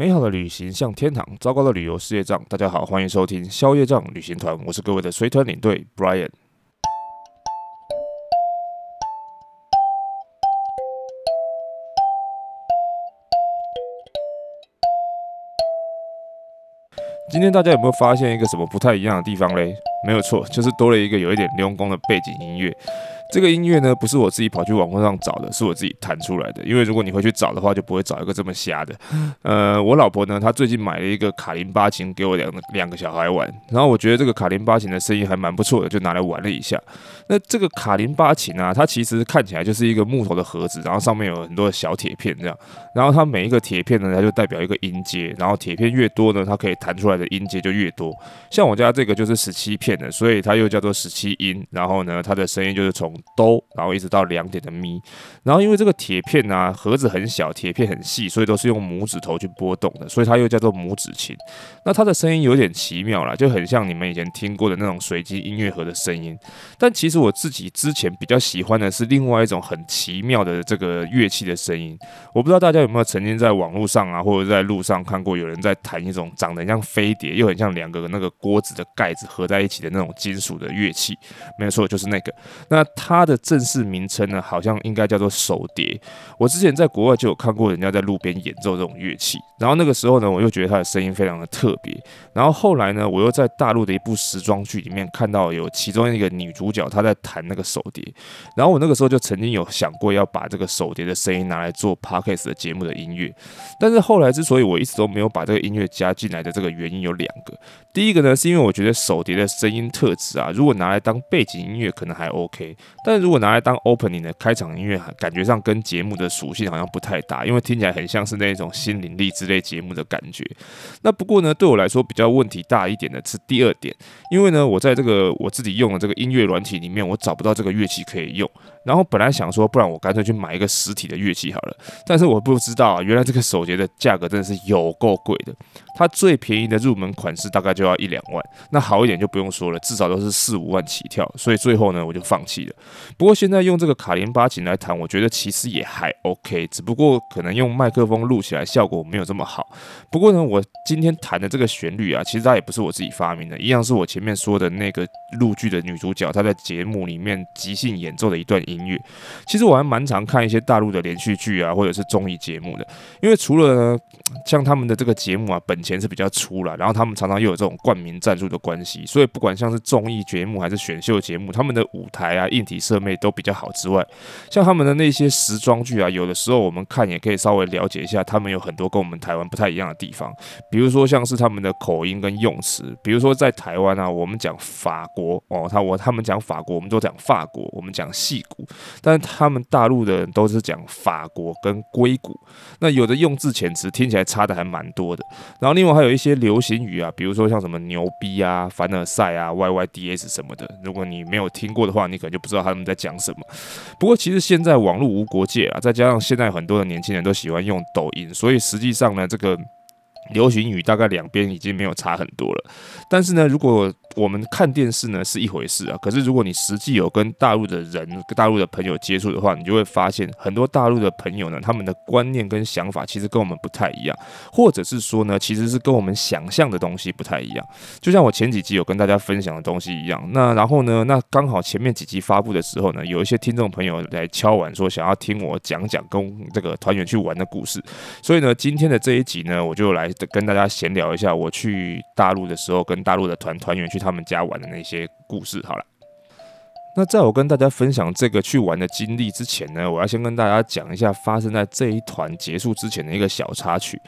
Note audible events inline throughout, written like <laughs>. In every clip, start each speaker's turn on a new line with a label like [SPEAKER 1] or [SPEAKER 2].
[SPEAKER 1] 美好的旅行像天堂，糟糕的旅游是业障。大家好，欢迎收听消业障旅行团，我是各位的随团领队 Brian。今天大家有没有发现一个什么不太一样的地方嘞？没有错，就是多了一个有一点流行的背景音乐。这个音乐呢，不是我自己跑去网络上找的，是我自己弹出来的。因为如果你回去找的话，就不会找一个这么瞎的。<laughs> 呃，我老婆呢，她最近买了一个卡林巴琴给我两个两个小孩玩，然后我觉得这个卡林巴琴的声音还蛮不错的，就拿来玩了一下。那这个卡林巴琴啊，它其实看起来就是一个木头的盒子，然后上面有很多的小铁片这样，然后它每一个铁片呢，它就代表一个音阶，然后铁片越多呢，它可以弹出来的音阶就越多。像我家这个就是十七片的，所以它又叫做十七音，然后呢，它的声音就是从哆，然后一直到两点的咪，然后因为这个铁片啊，盒子很小，铁片很细，所以都是用拇指头去拨动的，所以它又叫做拇指琴。那它的声音有点奇妙啦，就很像你们以前听过的那种随机音乐盒的声音。但其实我自己之前比较喜欢的是另外一种很奇妙的这个乐器的声音。我不知道大家有没有曾经在网络上啊，或者在路上看过有人在弹一种长得像飞碟，又很像两个那个锅子的盖子合在一起的那种金属的乐器。没错，就是那个。那它它的正式名称呢，好像应该叫做手碟。我之前在国外就有看过人家在路边演奏这种乐器，然后那个时候呢，我又觉得它的声音非常的特别。然后后来呢，我又在大陆的一部时装剧里面看到有其中一个女主角她在弹那个手碟，然后我那个时候就曾经有想过要把这个手碟的声音拿来做 Podcast 的节目的音乐，但是后来之所以我一直都没有把这个音乐加进来的这个原因有两个。第一个呢，是因为我觉得手碟的声音特质啊，如果拿来当背景音乐可能还 OK，但如果拿来当 opening 的开场音乐，感觉上跟节目的属性好像不太搭，因为听起来很像是那种心灵力之类节目的感觉。那不过呢，对我来说比较问题大一点的是第二点，因为呢，我在这个 <laughs> 我自己用的这个音乐软体里面，我找不到这个乐器可以用。然后本来想说，不然我干脆去买一个实体的乐器好了。但是我不知道啊，原来这个手碟的价格真的是有够贵的。它最便宜的入门款式大概就要一两万，那好一点就不用说了，至少都是四五万起跳。所以最后呢，我就放弃了。不过现在用这个卡林巴琴来弹，我觉得其实也还 OK，只不过可能用麦克风录起来效果没有这么好。不过呢，我今天弹的这个旋律啊，其实它也不是我自己发明的，一样是我前面说的那个录剧的女主角她在节目里面即兴演奏的一段音乐。其实我还蛮常看一些大陆的连续剧啊，或者是综艺节目的，因为除了呢，像他们的这个节目啊，本钱是比较粗了，然后他们常常又有这种冠名赞助的关系，所以不管像是综艺节目还是选秀节目，他们的舞台啊、硬体设备都比较好之外，像他们的那些时装剧啊，有的时候我们看也可以稍微了解一下，他们有很多跟我们台湾不太一样的地方，比如说像是他们的口音跟用词，比如说在台湾啊，我们讲法国哦，他我他们讲法国，我们都讲法国，我们讲戏骨。但是他们大陆的人都是讲法国跟硅谷，那有的用字遣词听起来差的还蛮多的。然后另外还有一些流行语啊，比如说像什么牛逼啊、凡尔赛啊、YYDS 什么的，如果你没有听过的话，你可能就不知道他们在讲什么。不过其实现在网络无国界啊，再加上现在很多的年轻人都喜欢用抖音，所以实际上呢，这个流行语大概两边已经没有差很多了。但是呢，如果我们看电视呢是一回事啊，可是如果你实际有跟大陆的人、大陆的朋友接触的话，你就会发现很多大陆的朋友呢，他们的观念跟想法其实跟我们不太一样，或者是说呢，其实是跟我们想象的东西不太一样。就像我前几集有跟大家分享的东西一样，那然后呢，那刚好前面几集发布的时候呢，有一些听众朋友来敲碗说想要听我讲讲跟这个团员去玩的故事，所以呢，今天的这一集呢，我就来跟大家闲聊一下我去大陆的时候跟大陆的团团员去。他们家玩的那些故事，好了。那在我跟大家分享这个去玩的经历之前呢，我要先跟大家讲一下发生在这一团结束之前的一个小插曲。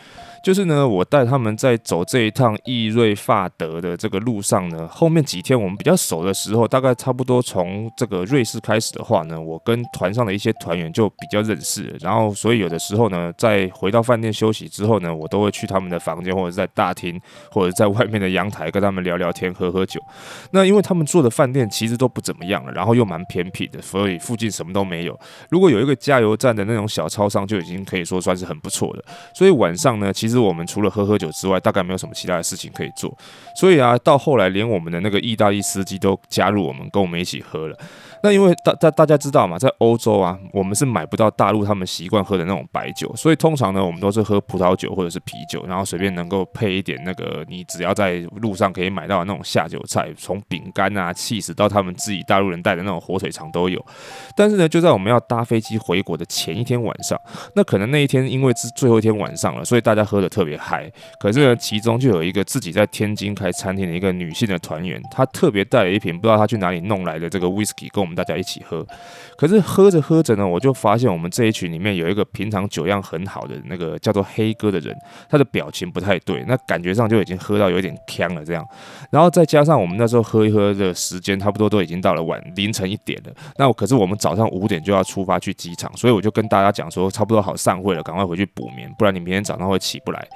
[SPEAKER 1] 就是呢，我带他们在走这一趟意瑞法德的这个路上呢，后面几天我们比较熟的时候，大概差不多从这个瑞士开始的话呢，我跟团上的一些团员就比较认识。然后，所以有的时候呢，在回到饭店休息之后呢，我都会去他们的房间，或者在大厅，或者在外面的阳台跟他们聊聊天、喝喝酒。那因为他们住的饭店其实都不怎么样，然后又蛮偏僻的，所以附近什么都没有。如果有一个加油站的那种小超商，就已经可以说算是很不错的。所以晚上呢，其实。我们除了喝喝酒之外，大概没有什么其他的事情可以做。所以啊，到后来连我们的那个意大利司机都加入我们，跟我们一起喝了。那因为大大大家知道嘛，在欧洲啊，我们是买不到大陆他们习惯喝的那种白酒，所以通常呢，我们都是喝葡萄酒或者是啤酒，然后随便能够配一点那个你只要在路上可以买到的那种下酒菜，从饼干啊、气死到他们自己大陆人带的那种火腿肠都有。但是呢，就在我们要搭飞机回国的前一天晚上，那可能那一天因为是最后一天晚上了，所以大家喝的特别嗨。可是呢，其中就有一个自己在天津开餐厅的一个女性的团员，她特别带了一瓶不知道她去哪里弄来的这个 whisky 跟我们大家一起喝。可是喝着喝着呢，我就发现我们这一群里面有一个平常酒量很好的那个叫做黑哥的人，他的表情不太对，那感觉上就已经喝到有点呛了这样。然后再加上我们那时候喝一喝的时间差不多都已经到了晚凌晨一点了，那可是我们早上五点就要出发去机场，所以我就跟大家讲说，差不多好散会了，赶快回去补眠，不然你明天早上会起不来。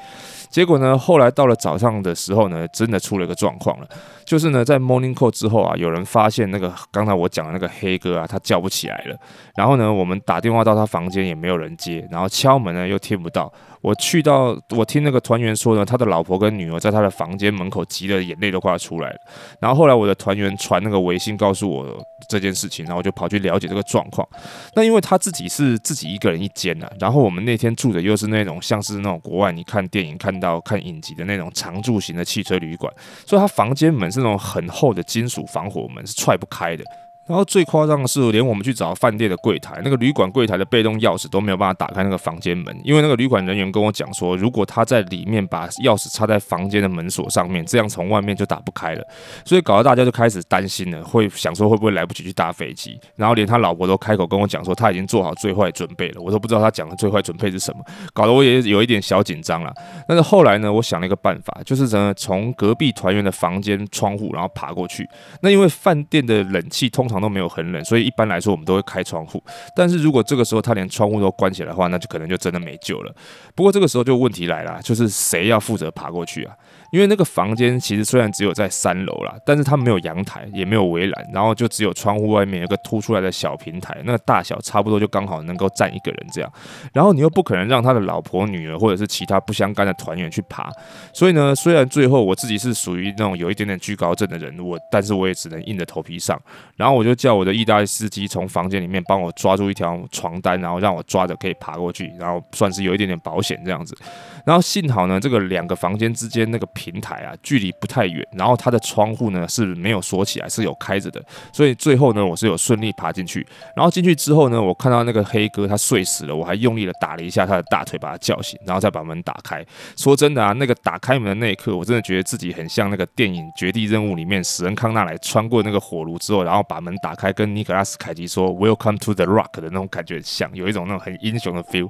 [SPEAKER 1] 结果呢，后来到了早上的时候呢，真的出了一个状况了，就是呢，在 morning call 之后啊，有人发现那个刚才我讲的那个黑哥啊，他叫不起来了。然后呢，我们打电话到他房间也没有人接，然后敲门呢又听不到。我去到，我听那个团员说呢，他的老婆跟女儿在他的房间门口急得眼泪都快要出来了。然后后来我的团员传那个微信告诉我这件事情，然后我就跑去了解这个状况。那因为他自己是自己一个人一间啊，然后我们那天住的又是那种像是那种国外你看电影看到要看影集的那种长住型的汽车旅馆，所以他房间门是那种很厚的金属防火门，是踹不开的。然后最夸张的是，连我们去找饭店的柜台，那个旅馆柜台的被动钥匙都没有办法打开那个房间门，因为那个旅馆人员跟我讲说，如果他在里面把钥匙插在房间的门锁上面，这样从外面就打不开了，所以搞得大家就开始担心了，会想说会不会来不及去搭飞机，然后连他老婆都开口跟我讲说他已经做好最坏准备了，我都不知道他讲的最坏准备是什么，搞得我也有一点小紧张了。但是后来呢，我想了一个办法，就是呢从隔壁团员的房间窗户然后爬过去，那因为饭店的冷气通常都没有很冷，所以一般来说我们都会开窗户。但是如果这个时候他连窗户都关起来的话，那就可能就真的没救了。不过这个时候就问题来了，就是谁要负责爬过去啊？因为那个房间其实虽然只有在三楼啦，但是它没有阳台，也没有围栏，然后就只有窗户外面有个凸出来的小平台，那个大小差不多就刚好能够站一个人这样。然后你又不可能让他的老婆、女儿或者是其他不相干的团员去爬，所以呢，虽然最后我自己是属于那种有一点点惧高症的人，我但是我也只能硬着头皮上。然后我就叫我的意大利司机从房间里面帮我抓住一条床单，然后让我抓着可以爬过去，然后算是有一点点保险这样子。然后幸好呢，这个两个房间之间那个平台啊，距离不太远，然后它的窗户呢是没有锁起来，是有开着的，所以最后呢，我是有顺利爬进去。然后进去之后呢，我看到那个黑哥他睡死了，我还用力的打了一下他的大腿，把他叫醒，然后再把门打开。说真的啊，那个打开门的那一刻，我真的觉得自己很像那个电影《绝地任务》里面史恩康纳来穿过那个火炉之后，然后把门打开，跟尼可拉斯凯奇说 “Welcome to the Rock” 的那种感觉像，有一种那种很英雄的 feel。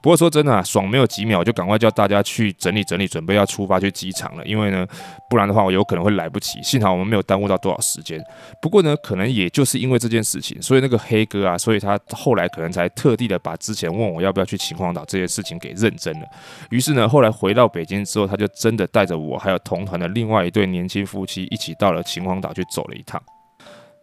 [SPEAKER 1] 不过说真的啊，爽没有几秒，就赶快叫。大家去整理整理，准备要出发去机场了。因为呢，不然的话我有可能会来不及。幸好我们没有耽误到多少时间。不过呢，可能也就是因为这件事情，所以那个黑哥啊，所以他后来可能才特地的把之前问我要不要去秦皇岛这件事情给认真了。于是呢，后来回到北京之后，他就真的带着我还有同团的另外一对年轻夫妻一起到了秦皇岛去走了一趟。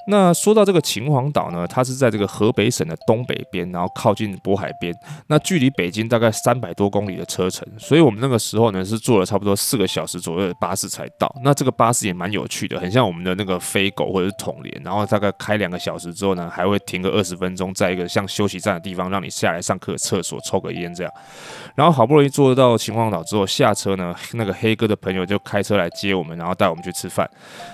[SPEAKER 1] 那说到这个秦皇岛呢，它是在这个河北省的东北边，然后靠近渤海边，那距离北京大概三百多公里的车程，所以我们那个时候呢是坐了差不多四个小时左右的巴士才到。那这个巴士也蛮有趣的，很像我们的那个飞狗或者是统联，然后大概开两个小时之后呢，还会停个二十分钟，在一个像休息站的地方让你下来上课、厕所、抽个烟这样。然后好不容易坐到秦皇岛之后下车呢，那个黑哥的朋友就开车来接我们，然后带我们去吃饭。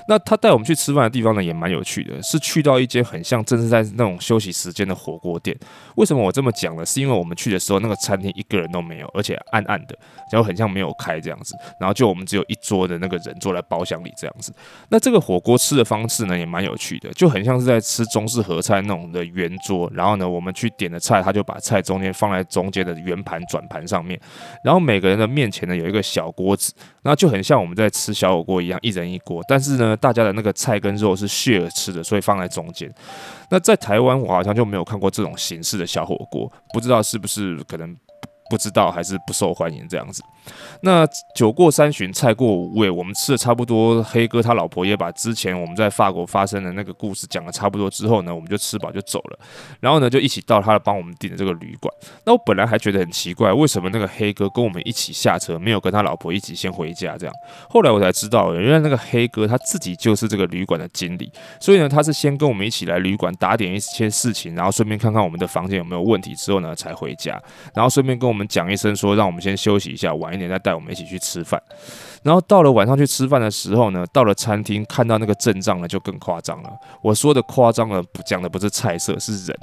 [SPEAKER 1] 那他带我们去吃饭的地方呢也蛮有趣的。是去到一间很像正是在那种休息时间的火锅店。为什么我这么讲呢？是因为我们去的时候，那个餐厅一个人都没有，而且暗暗的，然后很像没有开这样子。然后就我们只有一桌的那个人坐在包厢里这样子。那这个火锅吃的方式呢，也蛮有趣的，就很像是在吃中式合菜那种的圆桌。然后呢，我们去点的菜，他就把菜中间放在中间的圆盘转盘上面。然后每个人的面前呢，有一个小锅子，那就很像我们在吃小火锅一样，一人一锅。但是呢，大家的那个菜跟肉是 share 吃的，所以放在中间。那在台湾，我好像就没有看过这种形式的小火锅，不知道是不是可能不知道还是不受欢迎这样子。那酒过三巡，菜过五味，我们吃的差不多，黑哥他老婆也把之前我们在法国发生的那个故事讲的差不多之后呢，我们就吃饱就走了。然后呢，就一起到他帮我们订的这个旅馆。那我本来还觉得很奇怪，为什么那个黑哥跟我们一起下车，没有跟他老婆一起先回家这样？后来我才知道，原来那个黑哥他自己就是这个旅馆的经理，所以呢，他是先跟我们一起来旅馆打点一些事情，然后顺便看看我们的房间有没有问题之后呢，才回家。然后顺便跟我们讲一声，说让我们先休息一下，晚一点再带我们一起去吃饭。然后到了晚上去吃饭的时候呢，到了餐厅看到那个阵仗呢，就更夸张了。我说的夸张了，不讲的不是菜色，是人，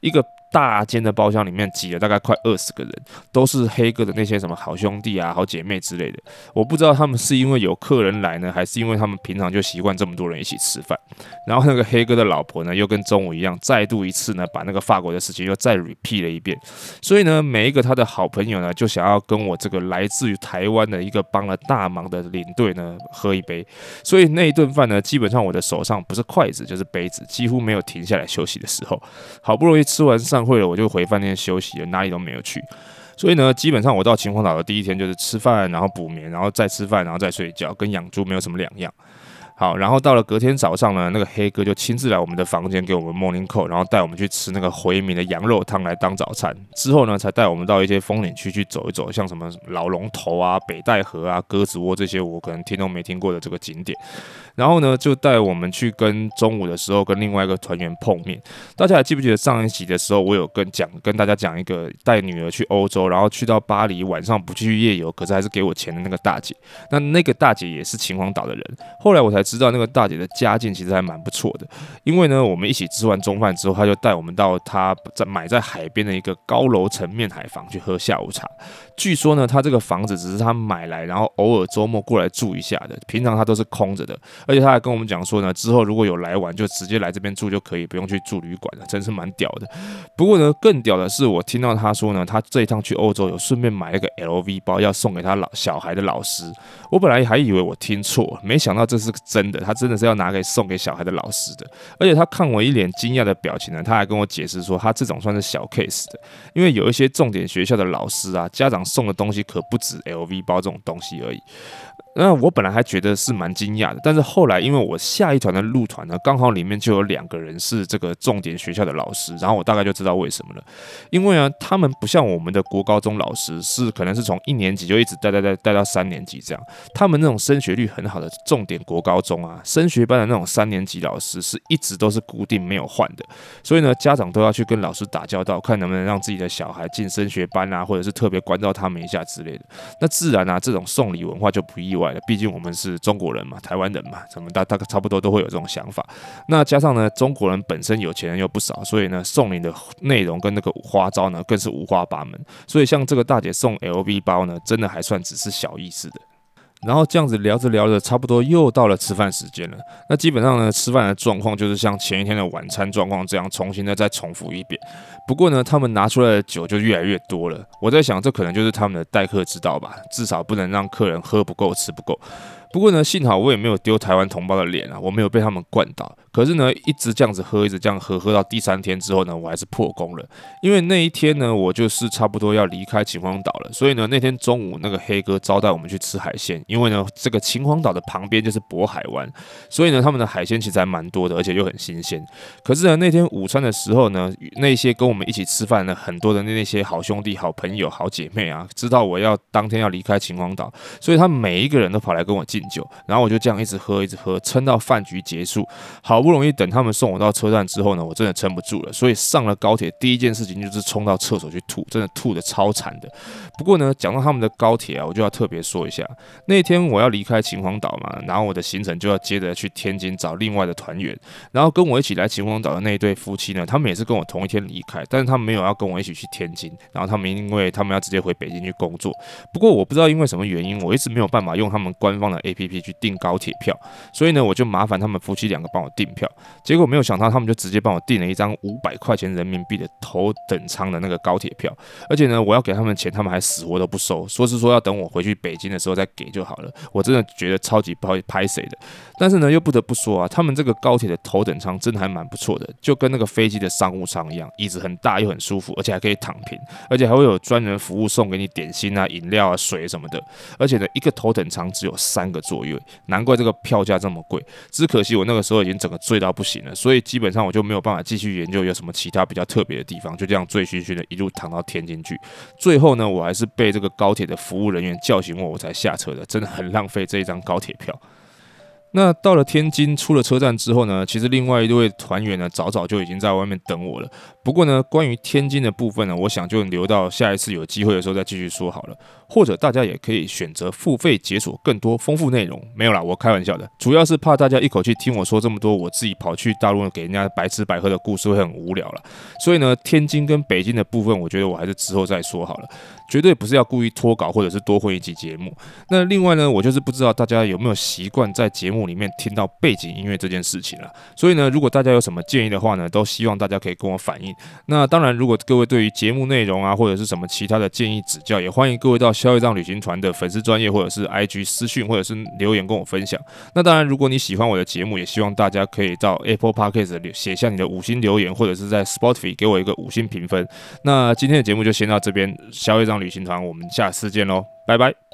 [SPEAKER 1] 一个。大间的包厢里面挤了大概快二十个人，都是黑哥的那些什么好兄弟啊、好姐妹之类的。我不知道他们是因为有客人来呢，还是因为他们平常就习惯这么多人一起吃饭。然后那个黑哥的老婆呢，又跟中午一样，再度一次呢，把那个法国的事情又再 repeat 了一遍。所以呢，每一个他的好朋友呢，就想要跟我这个来自于台湾的一个帮了大忙的领队呢喝一杯。所以那一顿饭呢，基本上我的手上不是筷子就是杯子，几乎没有停下来休息的时候。好不容易吃完饭。散会了，我就回饭店休息了，哪里都没有去。所以呢，基本上我到秦皇岛的第一天就是吃饭，然后补眠，然后再吃饭，然后再睡觉，跟养猪没有什么两样。好，然后到了隔天早上呢，那个黑哥就亲自来我们的房间给我们 morning call，然后带我们去吃那个回民的羊肉汤来当早餐。之后呢，才带我们到一些风景区去走一走，像什么老龙头啊、北戴河啊、鸽子窝这些我可能听都没听过的这个景点。然后呢，就带我们去跟中午的时候跟另外一个团员碰面。大家还记不记得上一集的时候，我有跟讲跟大家讲一个带女儿去欧洲，然后去到巴黎晚上不去夜游，可是还是给我钱的那个大姐。那那个大姐也是秦皇岛的人。后来我才知道，那个大姐的家境其实还蛮不错的。因为呢，我们一起吃完中饭之后，她就带我们到她在买在海边的一个高楼层面海房去喝下午茶。据说呢，她这个房子只是她买来，然后偶尔周末过来住一下的，平常她都是空着的。而且他还跟我们讲说呢，之后如果有来玩，就直接来这边住就可以，不用去住旅馆了，真是蛮屌的。不过呢，更屌的是，我听到他说呢，他这一趟去欧洲有顺便买了个 LV 包，要送给他老小孩的老师。我本来还以为我听错，没想到这是真的，他真的是要拿给送给小孩的老师的。而且他看我一脸惊讶的表情呢，他还跟我解释说，他这种算是小 case 的，因为有一些重点学校的老师啊，家长送的东西可不止 LV 包这种东西而已。那我本来还觉得是蛮惊讶的，但是后来因为我下一团的路团呢，刚好里面就有两个人是这个重点学校的老师，然后我大概就知道为什么了。因为呢，他们不像我们的国高中老师，是可能是从一年级就一直带带带带到三年级这样。他们那种升学率很好的重点国高中啊，升学班的那种三年级老师是一直都是固定没有换的，所以呢，家长都要去跟老师打交道，看能不能让自己的小孩进升学班啊，或者是特别关照他们一下之类的。那自然啊，这种送礼文化就不意外。毕竟我们是中国人嘛，台湾人嘛，什么大大概差不多都会有这种想法。那加上呢，中国人本身有钱人又不少，所以呢，送礼的内容跟那个花招呢，更是五花八门。所以像这个大姐送 LV 包呢，真的还算只是小意思的。然后这样子聊着聊着，差不多又到了吃饭时间了。那基本上呢，吃饭的状况就是像前一天的晚餐状况这样，重新的再重复一遍。不过呢，他们拿出来的酒就越来越多了。我在想，这可能就是他们的待客之道吧，至少不能让客人喝不够、吃不够。不过呢，幸好我也没有丢台湾同胞的脸啊，我没有被他们灌倒。可是呢，一直这样子喝，一直这样喝，喝到第三天之后呢，我还是破功了。因为那一天呢，我就是差不多要离开秦皇岛了，所以呢，那天中午那个黑哥招待我们去吃海鲜。因为呢，这个秦皇岛的旁边就是渤海湾，所以呢，他们的海鲜其实还蛮多的，而且又很新鲜。可是呢，那天午餐的时候呢，那些跟我们一起吃饭的很多的那些好兄弟、好朋友、好姐妹啊，知道我要当天要离开秦皇岛，所以他们每一个人都跑来跟我敬酒，然后我就这样一直喝，一直喝，撑到饭局结束，好。不容易等他们送我到车站之后呢，我真的撑不住了，所以上了高铁第一件事情就是冲到厕所去吐，真的吐得超惨的。不过呢，讲到他们的高铁啊，我就要特别说一下，那天我要离开秦皇岛嘛，然后我的行程就要接着去天津找另外的团员，然后跟我一起来秦皇岛的那一对夫妻呢，他们也是跟我同一天离开，但是他们没有要跟我一起去天津，然后他们因为他们要直接回北京去工作。不过我不知道因为什么原因，我一直没有办法用他们官方的 APP 去订高铁票，所以呢，我就麻烦他们夫妻两个帮我订票。结果没有想到，他们就直接帮我订了一张五百块钱人民币的头等舱的那个高铁票，而且呢，我要给他们钱，他们还死活都不收，说是说要等我回去北京的时候再给就好了。我真的觉得超级不好意思拍谁的，但是呢，又不得不说啊，他们这个高铁的头等舱真的还蛮不错的，就跟那个飞机的商务舱一样，椅子很大又很舒服，而且还可以躺平，而且还会有专人服务送给你点心啊、饮料啊、水什么的，而且呢，一个头等舱只有三个座位，难怪这个票价这么贵。只可惜我那个时候已经整个醉到不行了，所以基本上我就没有办法继续研究有什么其他比较特别的地方，就这样醉醺醺的一路躺到天津去。最后呢，我还是被这个高铁的服务人员叫醒我，我才下车的，真的很浪费这一张高铁票。那到了天津，出了车站之后呢，其实另外一位团员呢，早早就已经在外面等我了。不过呢，关于天津的部分呢，我想就留到下一次有机会的时候再继续说好了。或者大家也可以选择付费解锁更多丰富内容。没有啦，我开玩笑的，主要是怕大家一口气听我说这么多，我自己跑去大陆给人家白吃白喝的故事会很无聊了。所以呢，天津跟北京的部分，我觉得我还是之后再说好了。绝对不是要故意脱稿或者是多混一集节目。那另外呢，我就是不知道大家有没有习惯在节目里面听到背景音乐这件事情了。所以呢，如果大家有什么建议的话呢，都希望大家可以跟我反映。那当然，如果各位对于节目内容啊，或者是什么其他的建议指教，也欢迎各位到消一张旅行团的粉丝专业或者是 IG 私讯或者是留言跟我分享。那当然，如果你喜欢我的节目，也希望大家可以到 Apple Podcast 写下你的五星留言，或者是在 Spotify 给我一个五星评分。那今天的节目就先到这边，消一张旅行团，我们下次见喽，拜拜。